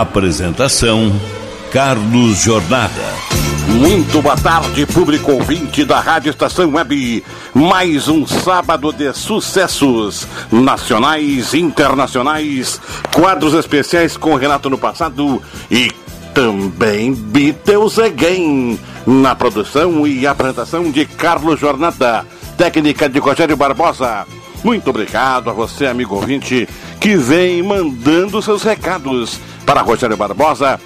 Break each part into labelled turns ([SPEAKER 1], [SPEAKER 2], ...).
[SPEAKER 1] Apresentação: Carlos Jornada.
[SPEAKER 2] Muito boa tarde, público ouvinte da Rádio Estação Web. Mais um sábado de sucessos nacionais, internacionais, quadros especiais com Renato no passado e também Beatles Again. Na produção e apresentação de Carlos Jornada, técnica de Rogério Barbosa. Muito obrigado a você, amigo ouvinte, que vem mandando seus recados para Rogério Barbosa.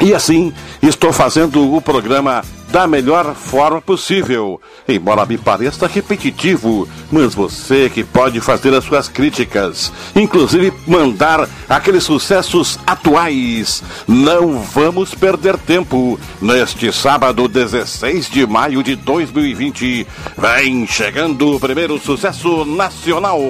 [SPEAKER 2] E assim, estou fazendo o programa da melhor forma possível. Embora me pareça repetitivo, mas você que pode fazer as suas críticas, inclusive mandar aqueles sucessos atuais. Não vamos perder tempo. Neste sábado, 16 de maio de 2020, vem chegando o primeiro sucesso nacional.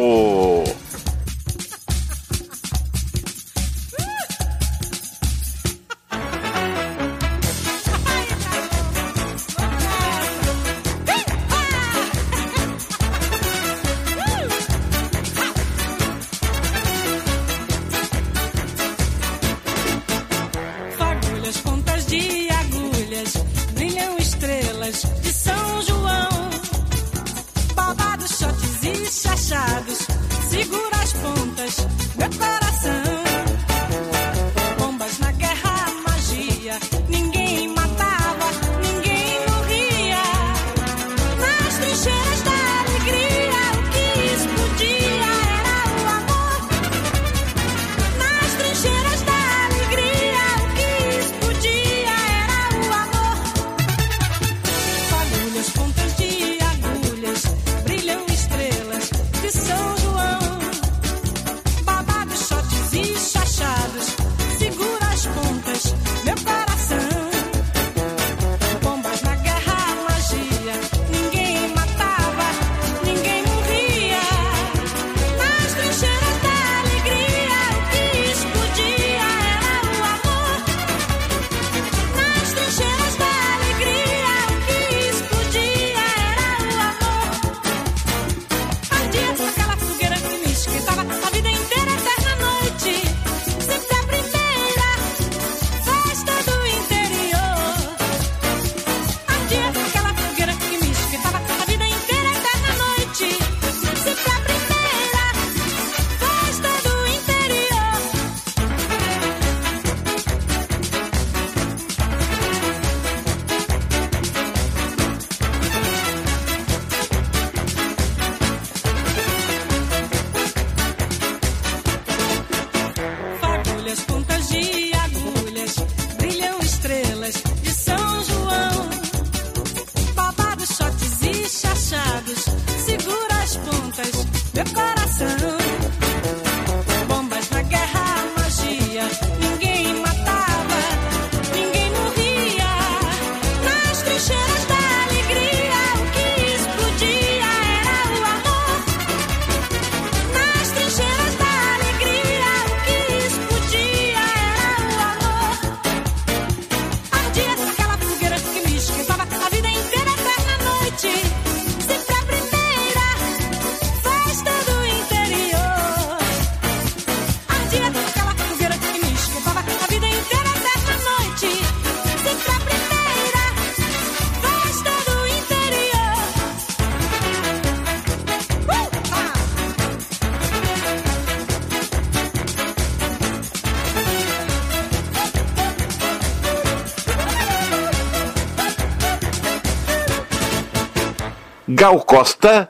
[SPEAKER 2] Gal Costa,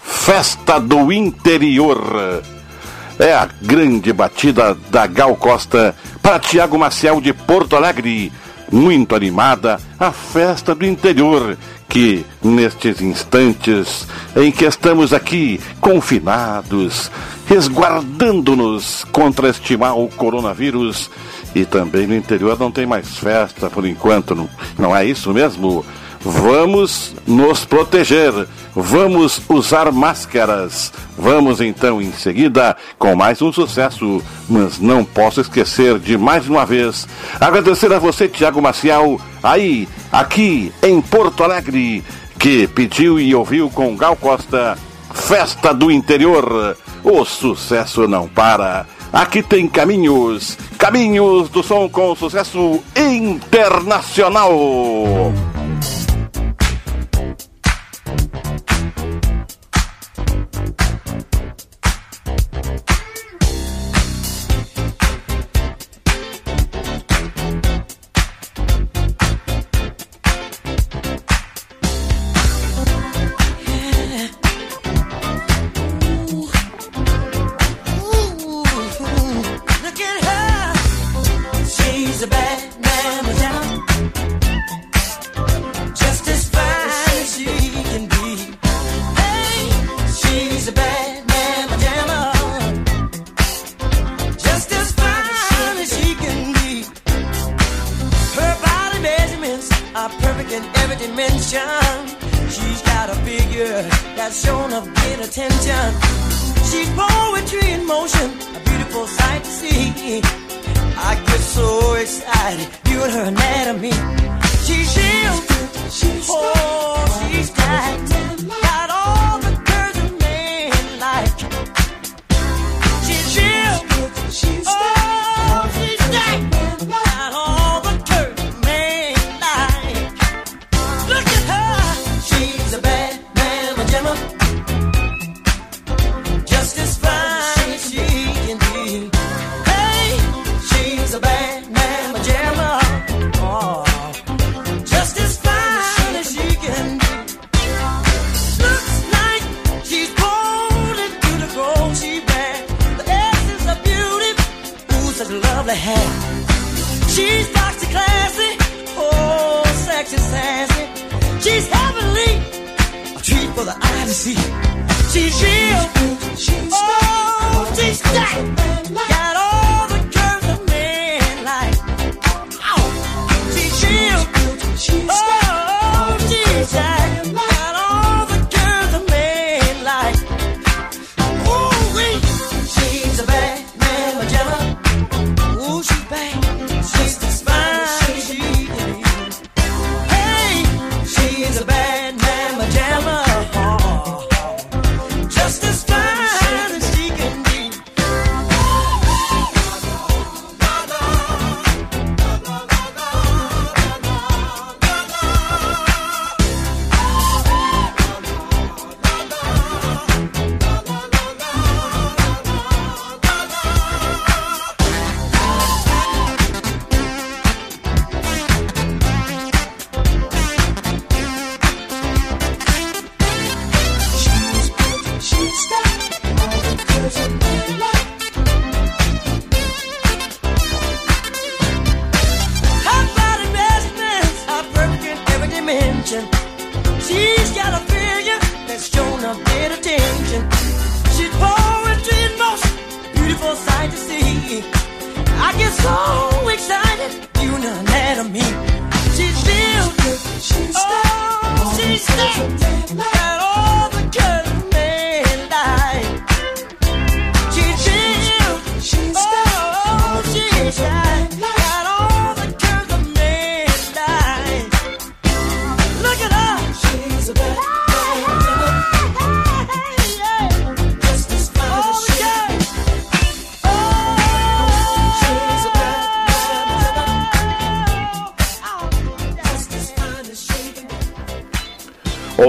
[SPEAKER 2] Festa do Interior. É a grande batida da Gal Costa para Tiago Maciel de Porto Alegre. Muito animada, a festa do interior
[SPEAKER 3] que nestes instantes em que estamos aqui confinados, resguardando-nos contra este mal coronavírus, e também no interior não tem mais festa por enquanto, não, não é isso mesmo? Vamos nos proteger, vamos usar máscaras. Vamos então em seguida com mais um sucesso, mas não posso esquecer de mais uma vez agradecer a você, Tiago Maciel, aí, aqui em Porto Alegre, que pediu e ouviu com Gal Costa Festa do Interior. O sucesso não para. Aqui tem caminhos, caminhos do som com sucesso internacional.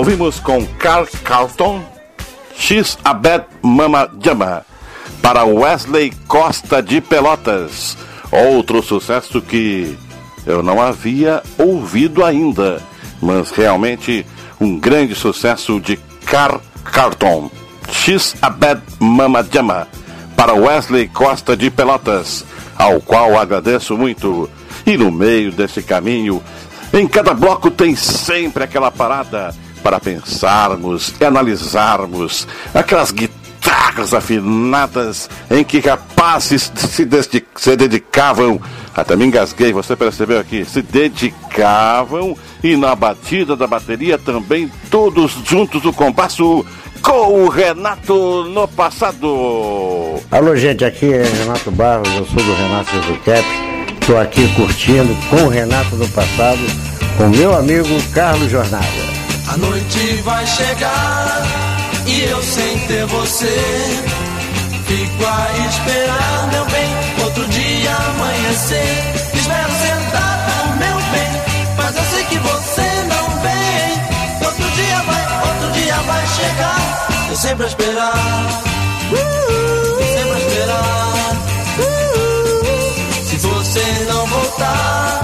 [SPEAKER 3] Ouvimos com Carl Carlton, X Abed Mama Jama, para Wesley Costa de Pelotas. Outro sucesso que eu não havia ouvido ainda, mas realmente um grande sucesso de Carl Carlton, X Abed Mama Jama, para Wesley Costa de Pelotas, ao qual agradeço muito. E no meio desse caminho,
[SPEAKER 4] Em cada bloco tem sempre aquela parada para pensarmos e analisarmos aquelas guitarras afinadas em que rapazes se, se dedicavam, até me engasguei, você percebeu aqui, se dedicavam e na batida da bateria também todos juntos o compasso com o Renato no passado.
[SPEAKER 5] Alô gente, aqui é Renato Barros, eu sou do Renato Zucap, estou aqui curtindo com o Renato do passado, com meu amigo Carlos Jornada.
[SPEAKER 6] A noite vai chegar e eu sem ter você. Fico a esperar, meu bem, outro dia amanhecer. Espero sentado, meu bem, mas eu sei que você não vem. Outro dia vai, outro dia vai chegar. Eu sempre a esperar, eu sempre a esperar. Se você não voltar,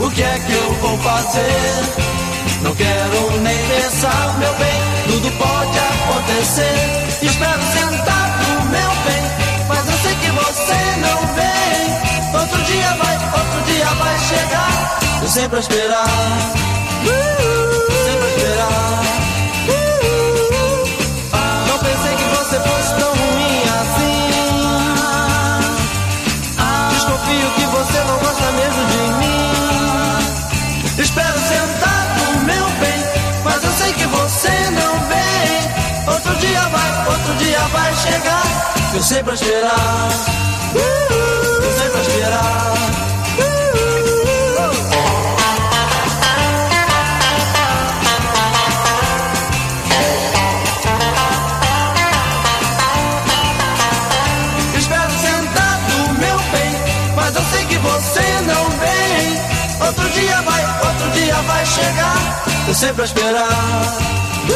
[SPEAKER 6] o que é que eu vou fazer? Não quero nem pensar, meu bem, tudo pode acontecer. Espero sentado, meu bem, mas eu sei que você não vem. Outro dia vai, outro dia vai chegar. Eu sempre a esperar, sempre a esperar. Não pensei que você fosse tão ruim assim. Desconfio que você não gosta mesmo de mim. Espero sentar Outro dia vai, outro dia vai chegar. Eu sei pra esperar. Eu sei pra esperar. Vai, chegar. Eu sempre a esperar. Eu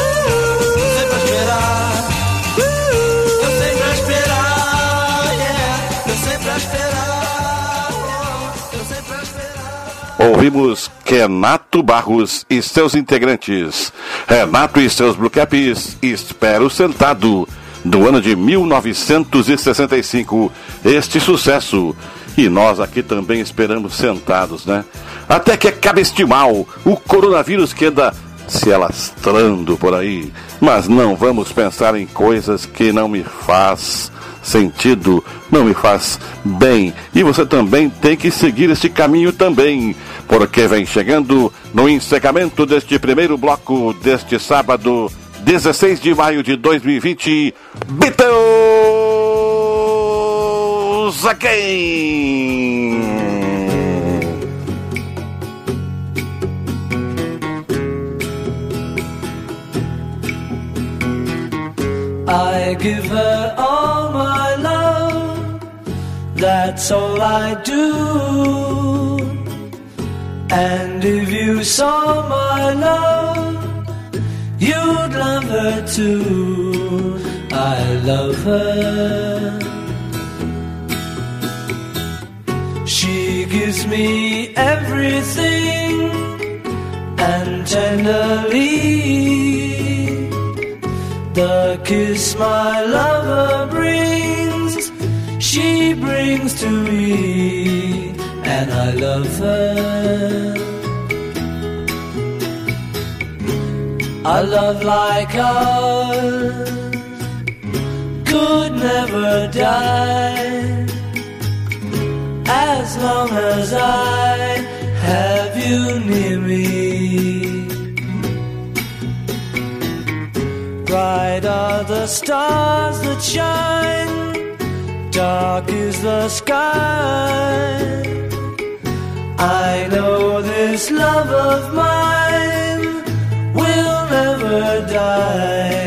[SPEAKER 6] sempre a esperar. Eu sempre a esperar. Yeah. Eu sempre a esperar. Eu sempre a esperar.
[SPEAKER 4] Ouvimos Renato Barros e seus integrantes. Renato e seus Blue Caps, Espero Sentado, do ano de 1965. Este sucesso. E nós aqui também esperamos sentados, né? Até que acabe este mal, o coronavírus que anda se alastrando por aí. Mas não vamos pensar em coisas que não me faz sentido, não me faz bem. E você também tem que seguir esse caminho também, porque vem chegando no encerramento deste primeiro bloco deste sábado, 16 de maio de 2020, Beatles again.
[SPEAKER 6] I give her all my love, that's all I do. And if you saw my love, you'd love her too. I love her. She gives me everything and tenderly the kiss my lover brings, she brings to me, and I love her. A love like ours could never die as long as I have you near stars that shine, dark is the sky. I know this love of mine will never die,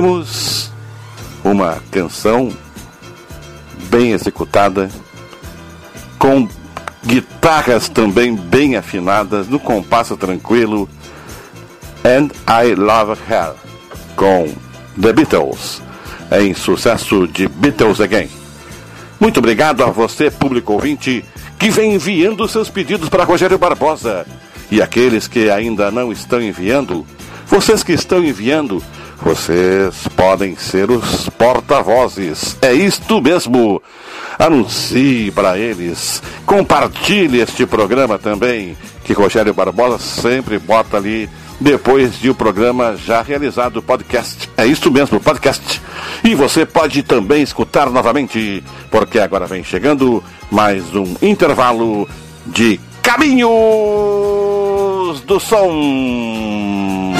[SPEAKER 4] Ouvimos uma canção bem executada, com guitarras também bem afinadas, no compasso tranquilo, And I Love Her, com The Beatles, em sucesso de Beatles Again. Muito obrigado a você, público ouvinte, que vem enviando seus pedidos para Rogério Barbosa. E aqueles que ainda não estão enviando, vocês que estão enviando, vocês podem ser os porta-vozes. É isto mesmo. Anuncie para eles. Compartilhe este programa também, que Rogério Barbosa sempre bota ali depois de o um programa já realizado, podcast. É isso mesmo, podcast. E você pode também escutar novamente, porque agora vem chegando mais um intervalo de Caminhos do Som.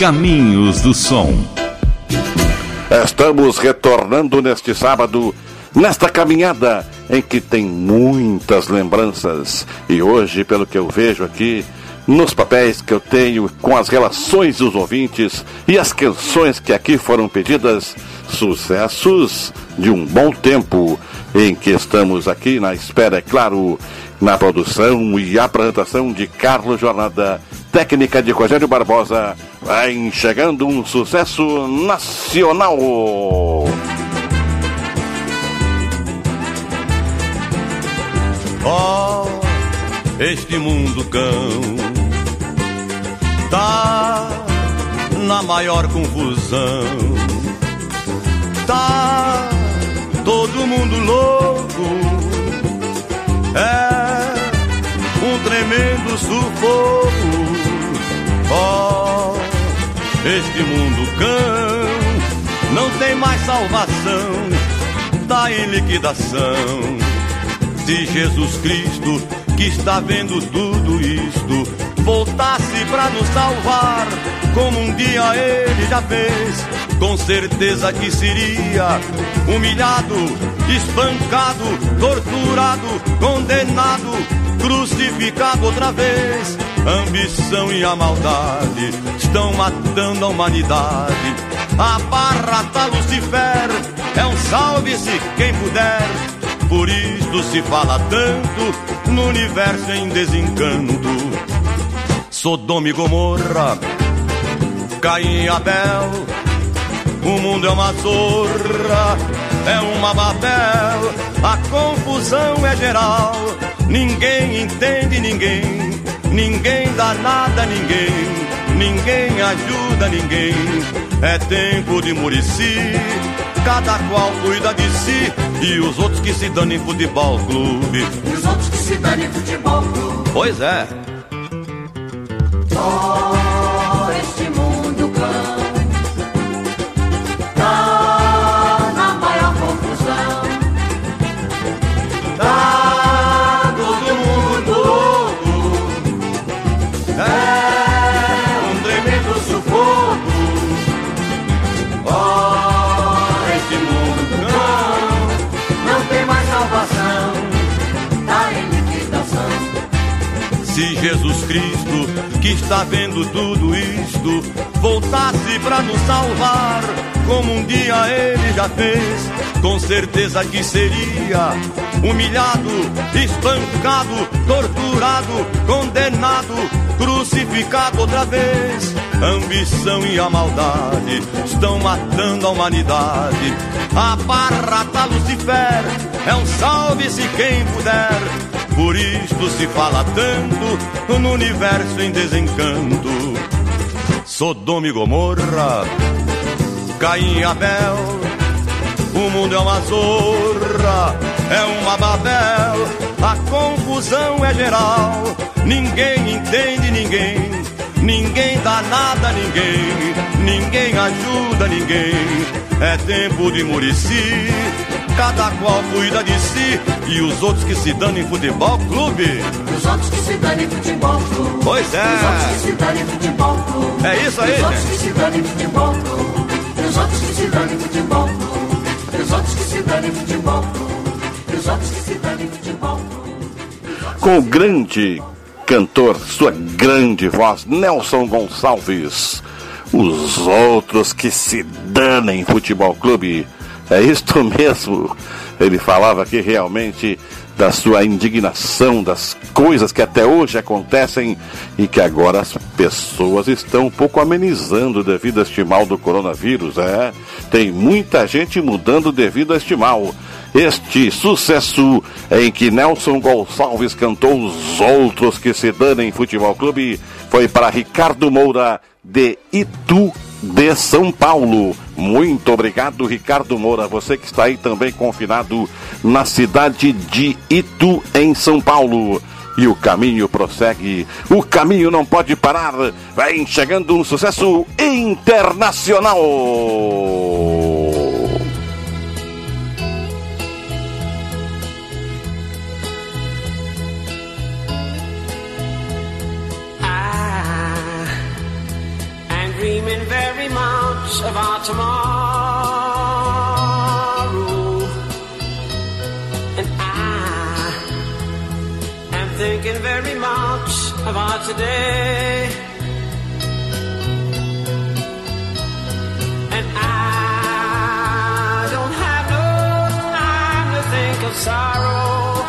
[SPEAKER 1] Caminhos do Som.
[SPEAKER 4] Estamos retornando neste sábado, nesta caminhada em que tem muitas lembranças. E hoje, pelo que eu vejo aqui, nos papéis que eu tenho com as relações dos ouvintes e as canções que aqui foram pedidas, sucessos de um bom tempo em que estamos aqui na espera, é claro, na produção e apresentação de Carlos Jornada, técnica de Rogério Barbosa, vai chegando um sucesso nacional.
[SPEAKER 7] Oh, este mundo cão tá na maior confusão. Tá todo mundo louco. É um tremendo sufoco. Oh, este mundo cão não tem mais salvação. Tá em liquidação. Se Jesus Cristo, que está vendo tudo isto, voltasse para nos salvar, como um dia ele já fez, com certeza que seria humilhado, espancado, torturado, condenado, crucificado outra vez. Ambição e a maldade estão matando a humanidade. A barra tá Lucifer, é um salve-se quem puder. Por isto se fala tanto no universo em desencanto. Sodoma e Gomorra, Caim e Abel. O mundo é uma zorra, é uma Babel. A confusão é geral, ninguém entende ninguém. Ninguém dá nada a ninguém, ninguém ajuda ninguém. É tempo de Murici, cada qual cuida de si. E os outros que se dão em futebol clube.
[SPEAKER 3] E os outros que se dão em futebol clube.
[SPEAKER 7] Pois é.
[SPEAKER 3] Oh,
[SPEAKER 7] que está vendo tudo isto, voltasse para nos salvar, como um dia ele já fez, com certeza que seria humilhado, espancado, torturado, condenado, crucificado outra vez. Ambição e a maldade estão matando a humanidade. A barra tá Lucifer, é um salve-se quem puder. Por isto se fala tanto no universo em desencanto. Sodoma e Gomorra, Caim e Abel. O mundo é uma zorra, é uma Babel. A confusão é geral, ninguém entende ninguém. Ninguém dá nada a ninguém, ninguém ajuda ninguém. É tempo de Murici, cada qual cuida de si. E os outros que se dão em futebol clube.
[SPEAKER 3] Os outros que se dão em futebol clube.
[SPEAKER 7] Pois
[SPEAKER 3] Os outros que
[SPEAKER 7] é.
[SPEAKER 3] se dão em futebol clube.
[SPEAKER 7] É isso aí,
[SPEAKER 3] Os outros
[SPEAKER 7] gente.
[SPEAKER 3] que se dão em futebol clube. Os outros que se dão em futebol clube. Os outros que se dão em futebol clube. Os outros que se dão em futebol clube.
[SPEAKER 4] com o grande cantor, sua grande voz, Nelson Gonçalves. Os outros que se danem futebol clube. É isto mesmo. Ele falava que realmente da sua indignação, das coisas que até hoje acontecem e que agora as pessoas estão um pouco amenizando devido a este mal do coronavírus. É, tem muita gente mudando devido a este mal. Este sucesso em que Nelson Gonçalves cantou Os Outros que se danem Futebol Clube foi para Ricardo Moura de Itu de São Paulo. Muito obrigado, Ricardo Moura. Você que está aí também confinado na cidade de Itu, em São Paulo. E o caminho prossegue, o caminho não pode parar. Vem chegando um sucesso internacional.
[SPEAKER 6] Of our tomorrow. And I am thinking very much of our today. And I don't have no time to think of sorrow.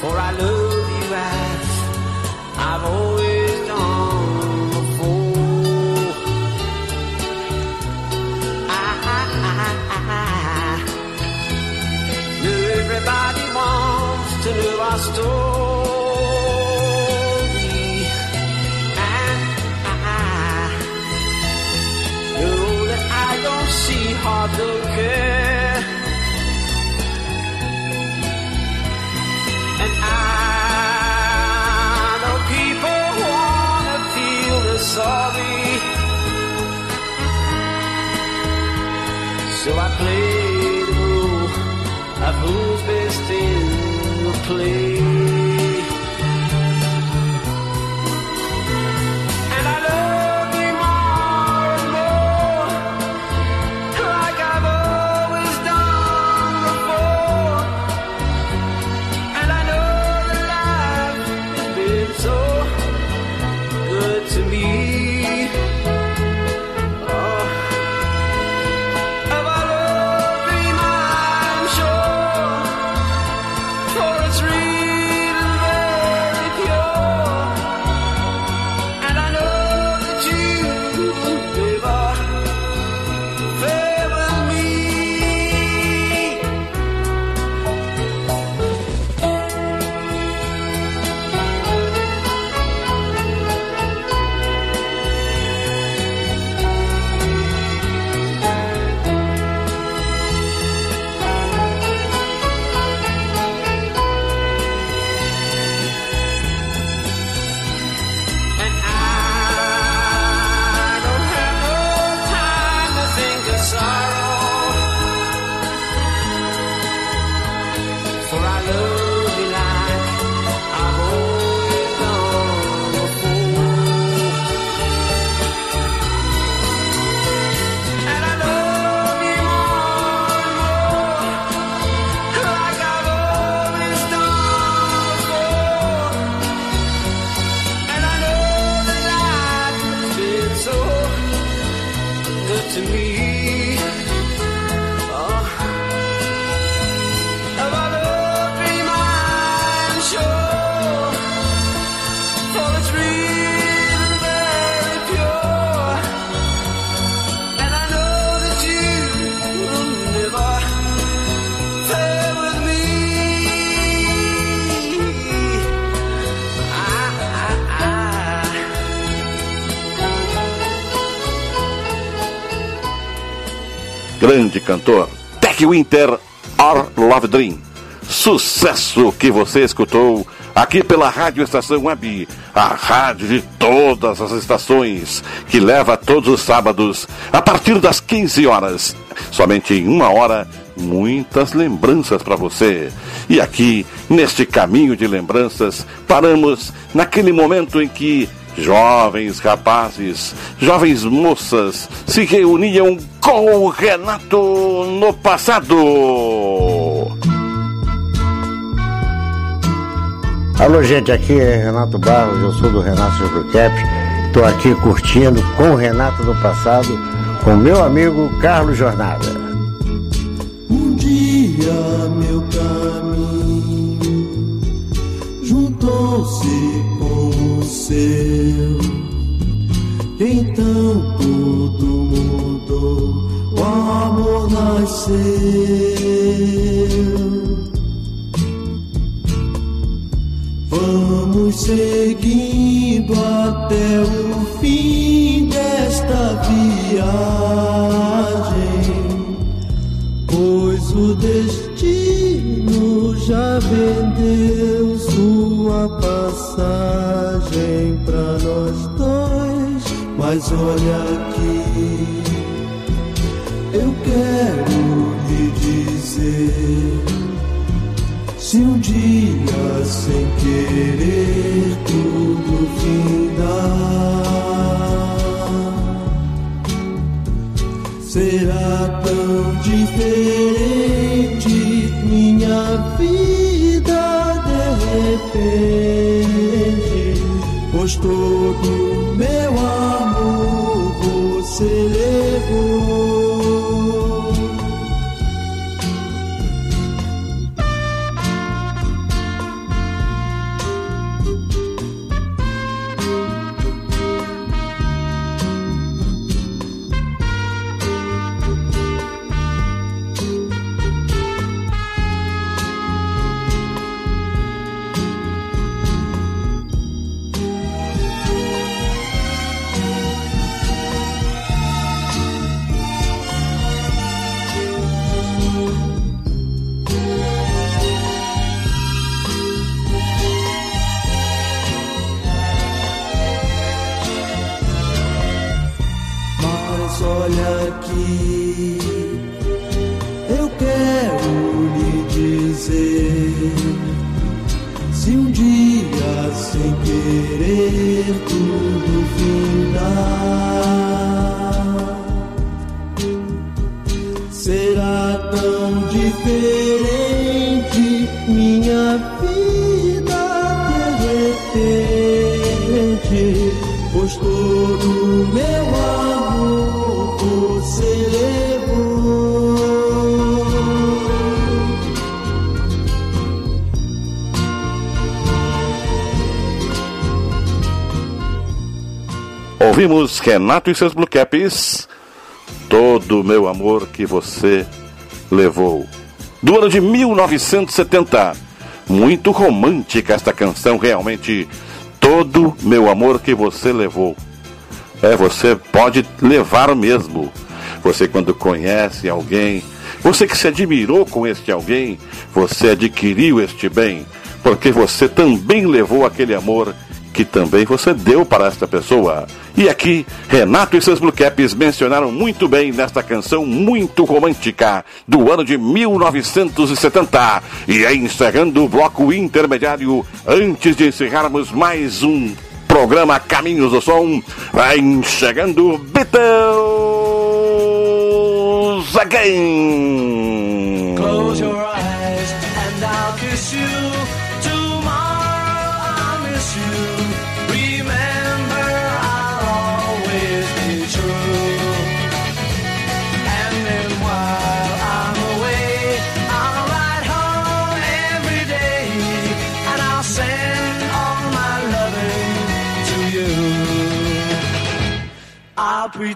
[SPEAKER 6] For I love you as I've always So I play the role best in the play.
[SPEAKER 4] Cantor, Tech Winter, Our Love Dream. Sucesso que você escutou aqui pela Rádio Estação Web, a rádio de todas as estações, que leva todos os sábados, a partir das 15 horas. Somente em uma hora, muitas lembranças para você. E aqui, neste caminho de lembranças, paramos naquele momento em que jovens rapazes, jovens moças se reuniam com o Renato no passado.
[SPEAKER 5] Alô, gente, aqui é Renato Barros, eu sou do Renato Supercap. Estou aqui curtindo com o Renato no passado, com meu amigo Carlos Jornada.
[SPEAKER 6] Um dia
[SPEAKER 8] meu caminho juntou-se com o seu, então tu o amor nasceu. Vamos seguindo até o fim desta viagem, pois o destino já vendeu sua passagem para nós dois. Mas olha quero lhe dizer. Se um dia sem querer tudo findar, será tão diferente minha vida de repente, pois todo meu amor você
[SPEAKER 4] Renato e seus Blue Caps. Todo o meu amor que você levou. Do ano de 1970. Muito romântica esta canção, realmente. Todo meu amor que você levou. É, você pode levar mesmo. Você, quando conhece alguém, você que se admirou com este alguém, você adquiriu este bem, porque você também levou aquele amor que também você deu para esta pessoa. E aqui, Renato e seus Blue Caps mencionaram muito bem nesta canção muito romântica do ano de 1970. E aí, encerrando o bloco intermediário, antes de encerrarmos mais um programa Caminhos do Som, vai chegando Beatles Again.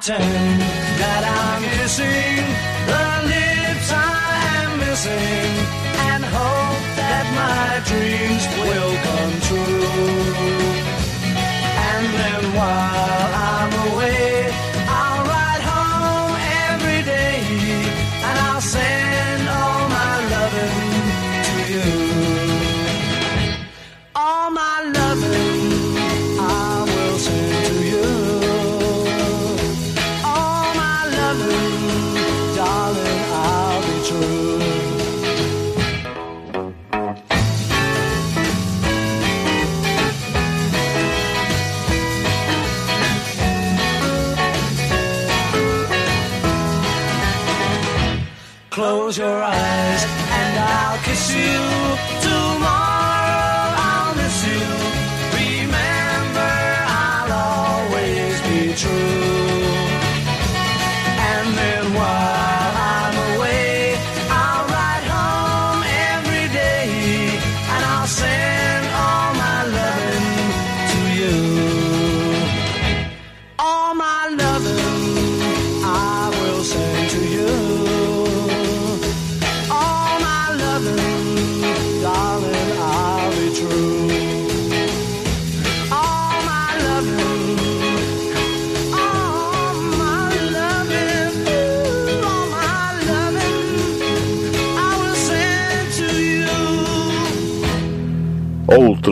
[SPEAKER 8] Pretend that I'm kissing the lips I am missing and hope that my dreams will come true.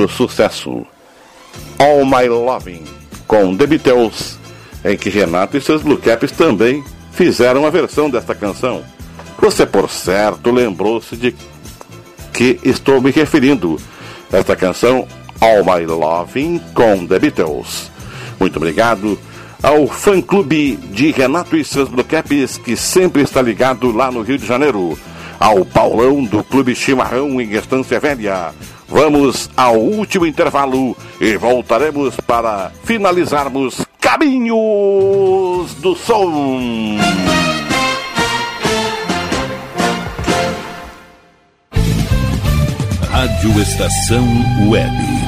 [SPEAKER 4] Outro sucesso. All My Loving, com The Beatles, em que Renato e seus Blue Caps também fizeram a versão desta canção. Você, por certo, lembrou-se de que estou me referindo. Esta canção, All My Loving, com The Beatles. Muito obrigado ao fã-clube de Renato e seus Blue Caps, que sempre está ligado lá no Rio de Janeiro. Ao Paulão do Clube Chimarrão em Estância Velha. Vamos ao último intervalo e voltaremos para finalizarmos Caminhos do Som.
[SPEAKER 1] Rádio Estação Web.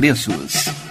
[SPEAKER 9] preços.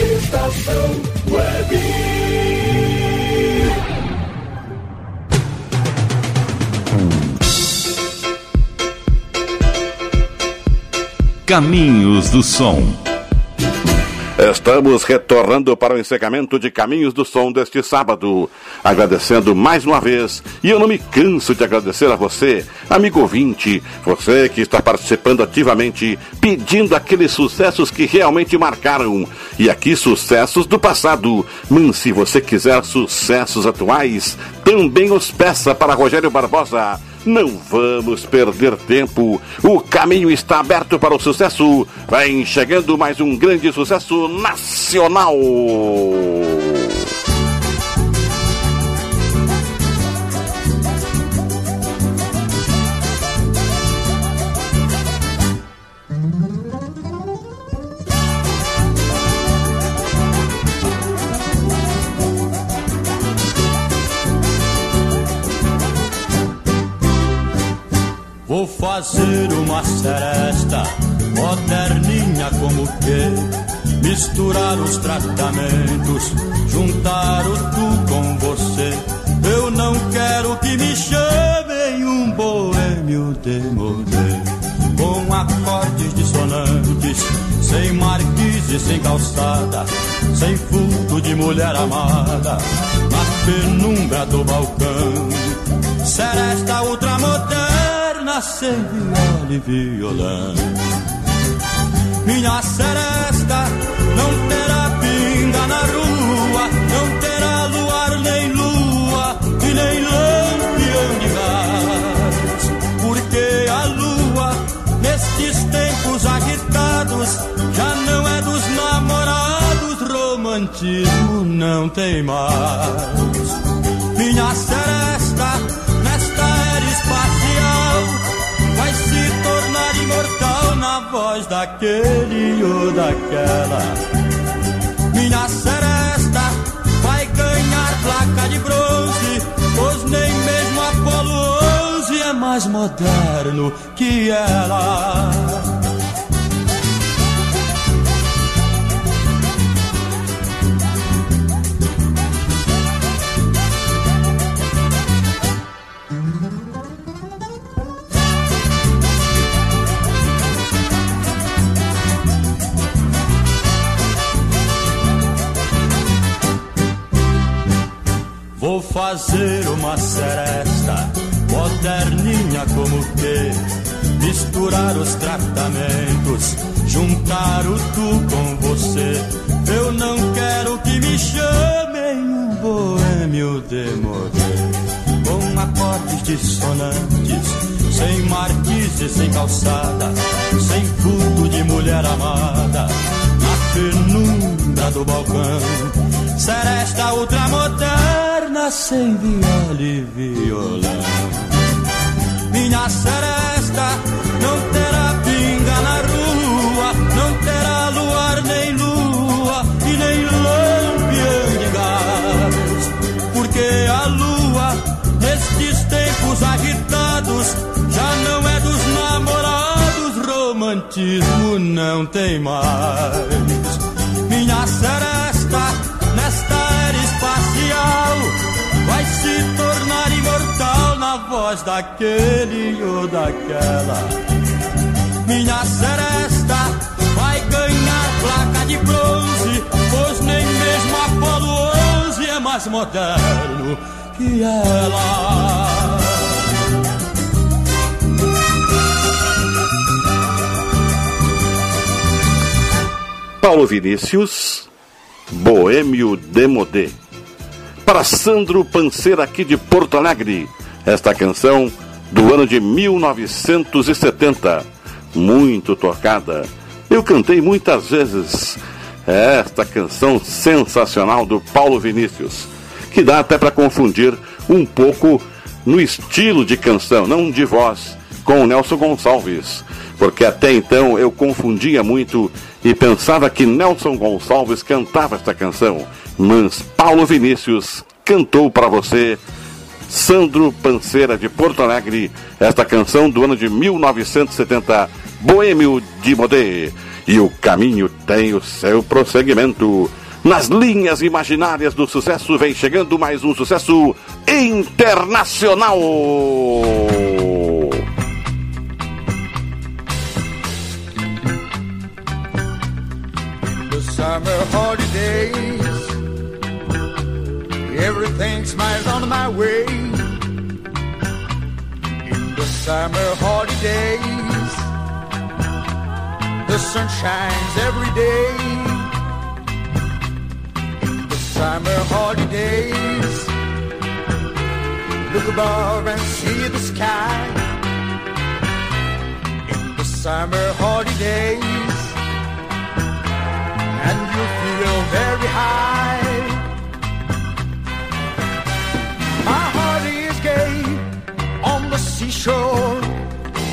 [SPEAKER 6] Estação Web.
[SPEAKER 1] Caminhos do Som.
[SPEAKER 4] Estamos retornando para o encerramento de Caminhos do Som deste sábado. Agradecendo mais uma vez, e eu não me canso de agradecer a você, amigo ouvinte, você que está participando ativamente, pedindo aqueles sucessos que realmente marcaram. E aqui, sucessos do passado. Mas se você quiser sucessos atuais, também os peça para Rogério Barbosa não vamos perder tempo. O caminho está aberto para o sucesso. Vem chegando mais um grande sucesso nacional.
[SPEAKER 10] Vou fazer uma seresta moderninha como que misturar os tratamentos, juntar o tu com você. Eu não quero que me chamem um boêmio de modê, com acordes dissonantes, sem marquise, sem calçada, sem fulto de mulher amada, na penumbra do balcão. Seresta ultramoderna sem viola e violão. Minha seresta não terá pinga na rua, não terá luar nem lua e nem lampião de gás. Porque a lua, nestes tempos agitados, já não é dos namorados, romantismo não tem mais. Minha seresta, imortal na voz daquele ou daquela. Minha seresta vai ganhar placa de bronze, pois nem mesmo Apolo 11 é mais moderno que ela. Vou fazer uma seresta moderninha como que misturar os tratamentos, juntar o tu com você. Eu não quero que me chamem um boêmio de modê, com acordes dissonantes, sem marquise, sem calçada, sem culto de mulher amada, na penumbra do balcão. Seresta ultramoderna sem viola e violão. Minha seresta não terá pinga na rua, não terá luar nem lua e nem lampião de gás. Porque a lua, nestes tempos agitados, já não é dos namorados, romantismo não tem mais. Voz daquele ou daquela. Minha seresta vai ganhar placa de bronze, pois nem mesmo Apolo 11 é mais moderno que ela.
[SPEAKER 4] Paulo Vinícius, Boêmio Demodê. Para Sandro Panceira, aqui de Porto Alegre, esta canção do ano de 1970, muito tocada. Eu cantei muitas vezes. Esta canção sensacional do Paulo Vinícius, que dá até para confundir um pouco no estilo de canção, não de voz, com o Nelson Gonçalves, porque até então eu confundia muito e pensava que Nelson Gonçalves cantava esta canção, mas Paulo Vinícius cantou para você, Sandro Panceira de Porto Alegre, esta canção do ano de 1970, Boêmio de Modê. E o caminho tem o seu prosseguimento. Nas linhas imaginárias do sucesso vem chegando mais um sucesso internacional.
[SPEAKER 11] summer holidays. Everything smiles on my way. In the summer holidays, the sun shines every day. In the summer holidays, look above and see the sky. In the summer holidays and you feel very high. Gay on the seashore,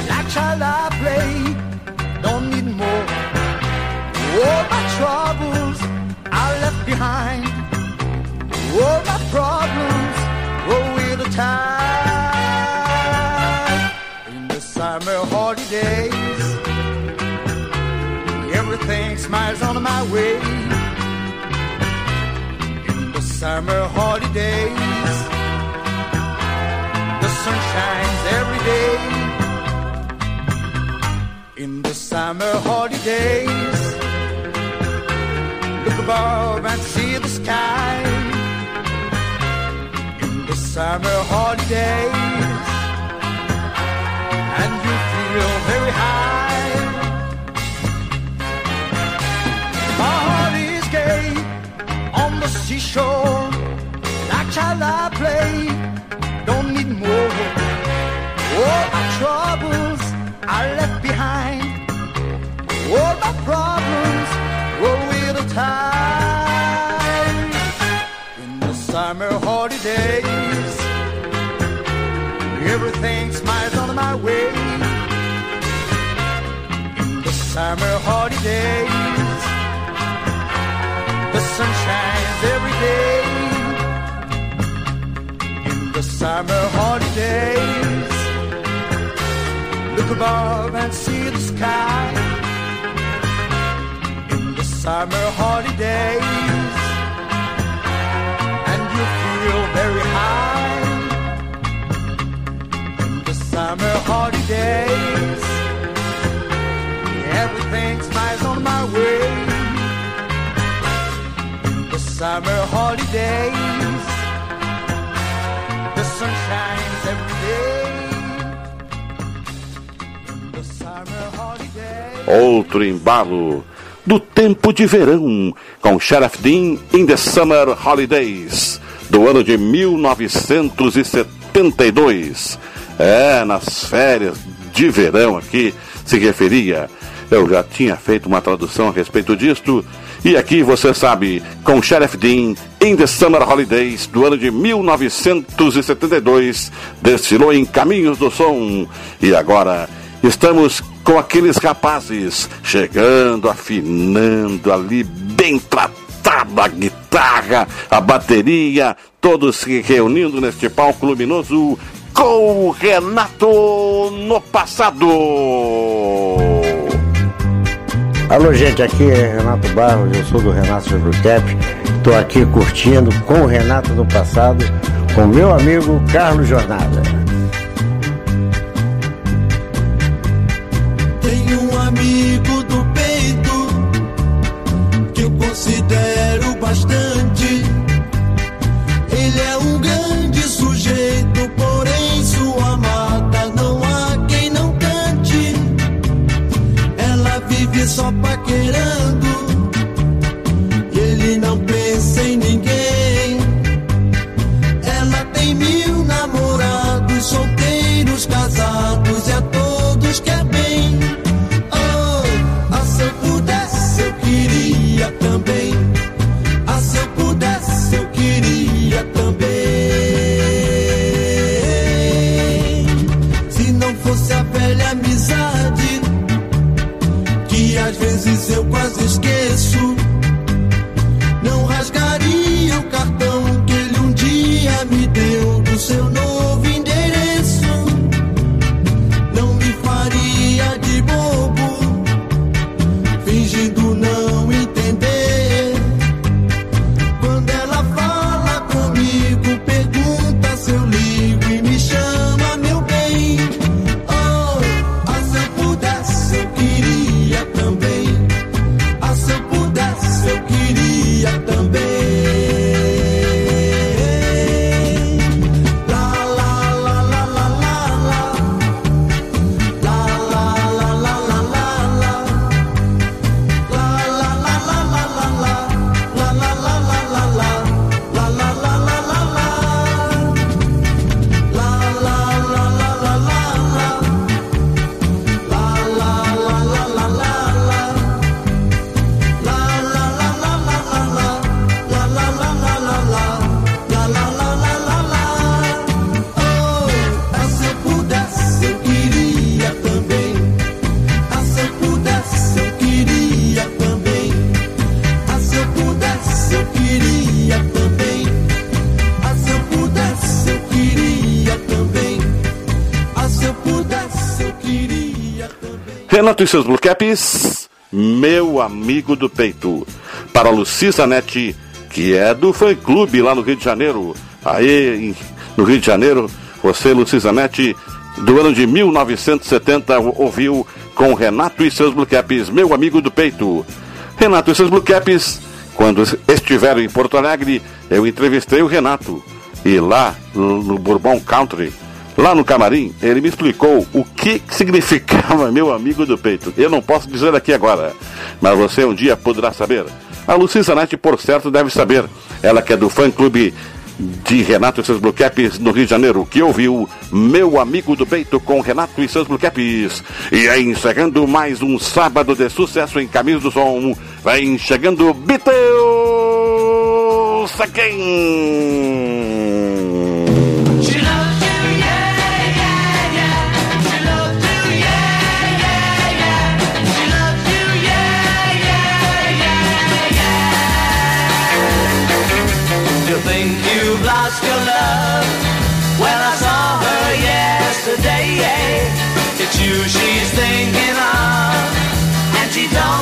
[SPEAKER 11] like child I play, don't need more. All my troubles are left behind, all my problems grow with the tide. In the summer holidays everything smiles on my way. In the summer holidays, sun shines every day. In the summer holidays, look above and see the sky. In the summer holidays, and you feel very high. My heart is gay on the seashore. Like child I play, don't need more. All my troubles are left behind. All my problems roll with the tide. In the summer holidays, everything smiles on my way. In the summer holidays the sun shines every day summer holidays. Look above and see the sky in the summer holidays, and you feel very high in the summer holidays. Everything smiles on my way the summer holidays. Sun shines every day.
[SPEAKER 4] Outro embalo do tempo de verão com Sheriff Dean in the Summer Holidays do ano de 1972. É, nas férias de verão aqui se referia. Eu já tinha feito uma tradução a respeito disto. E aqui você sabe, com Sheriff Dean in the Summer Holidays do ano de 1972, desfilou em Caminhos do Som. E agora estamos com aqueles rapazes chegando, afinando ali, bem tratada a guitarra, a bateria, todos se reunindo neste palco luminoso com o Renato no passado.
[SPEAKER 5] Alô, gente, aqui é Renato Barros, eu sou do Renato Cap. Estou aqui curtindo com o Renato no passado, com meu amigo Carlos Jornada.
[SPEAKER 8] Um amigo
[SPEAKER 4] Renato e seus Blue Caps, meu amigo do peito. Para Luci Zanetti, que é do fã clube lá no Rio de Janeiro. Aí, no Rio de Janeiro, você, Luci Zanetti, do ano de 1970, ouviu com Renato e seus Blue Caps, meu amigo do peito. Renato e seus Blue Caps, quando estiveram em Porto Alegre, eu entrevistei o Renato. E lá, no Bourbon Country, lá no camarim, ele me explicou o que significava meu amigo do peito. Eu não posso dizer aqui agora, mas você um dia poderá saber. A Lucy Zanetti, por certo, deve saber. Ela que é do fã-clube de Renato e seus Blue Caps no Rio de Janeiro, que ouviu Meu Amigo do Peito com Renato e seus Blue Caps. E aí, encerrando mais um sábado de sucesso em Caminhos do Som, vem chegando Beatles again.
[SPEAKER 6] It's you she's thinking of. And she told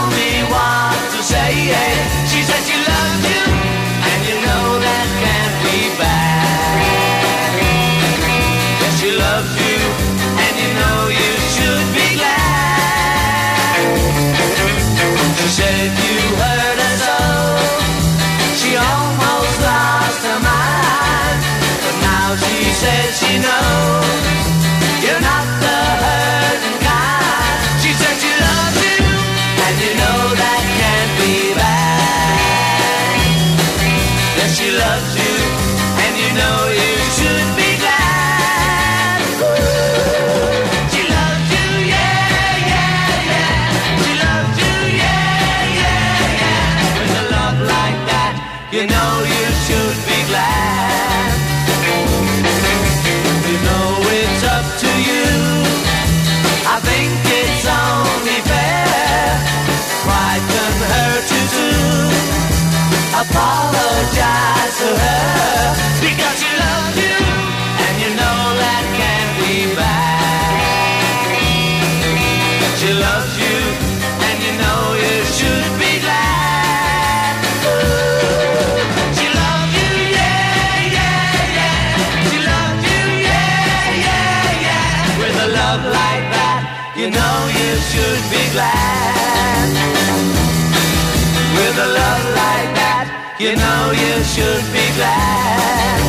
[SPEAKER 6] you know you should be glad.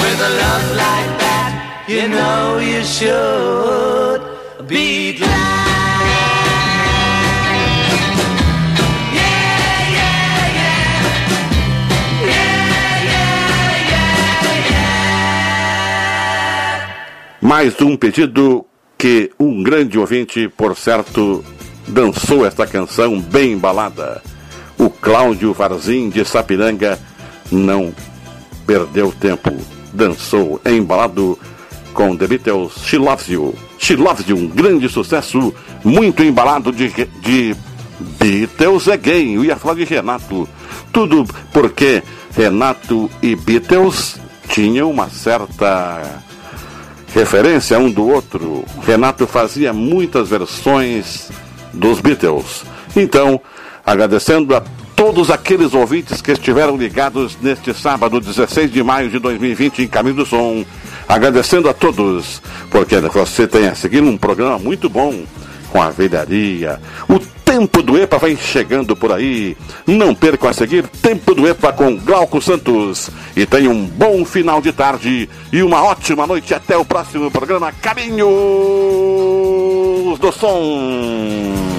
[SPEAKER 6] With a love like that, you know you should be
[SPEAKER 4] Mais um pedido que um grande ouvinte, por certo, dançou esta canção bem embalada. O Cláudio Varzim de Sapiranga não perdeu tempo. Dançou embalado com The Beatles She Loves You. She Loves You, um grande sucesso, muito embalado de, de Beatles Again. Eu ia falar de Renato. Tudo porque Renato e Beatles tinham uma certa referência um do outro. Renato fazia muitas versões dos Beatles. Então, agradecendo a todos aqueles ouvintes que estiveram ligados neste sábado, 16 de maio de 2020, em Caminho do Som. Agradecendo a todos, porque você tem a seguir um programa muito bom com a velharia. O Tempo do EPA vem chegando por aí. Não percam a seguir Tempo do EPA com Glauco Santos. E tenham um bom final de tarde e uma ótima noite. Até o próximo programa Caminhos do Som.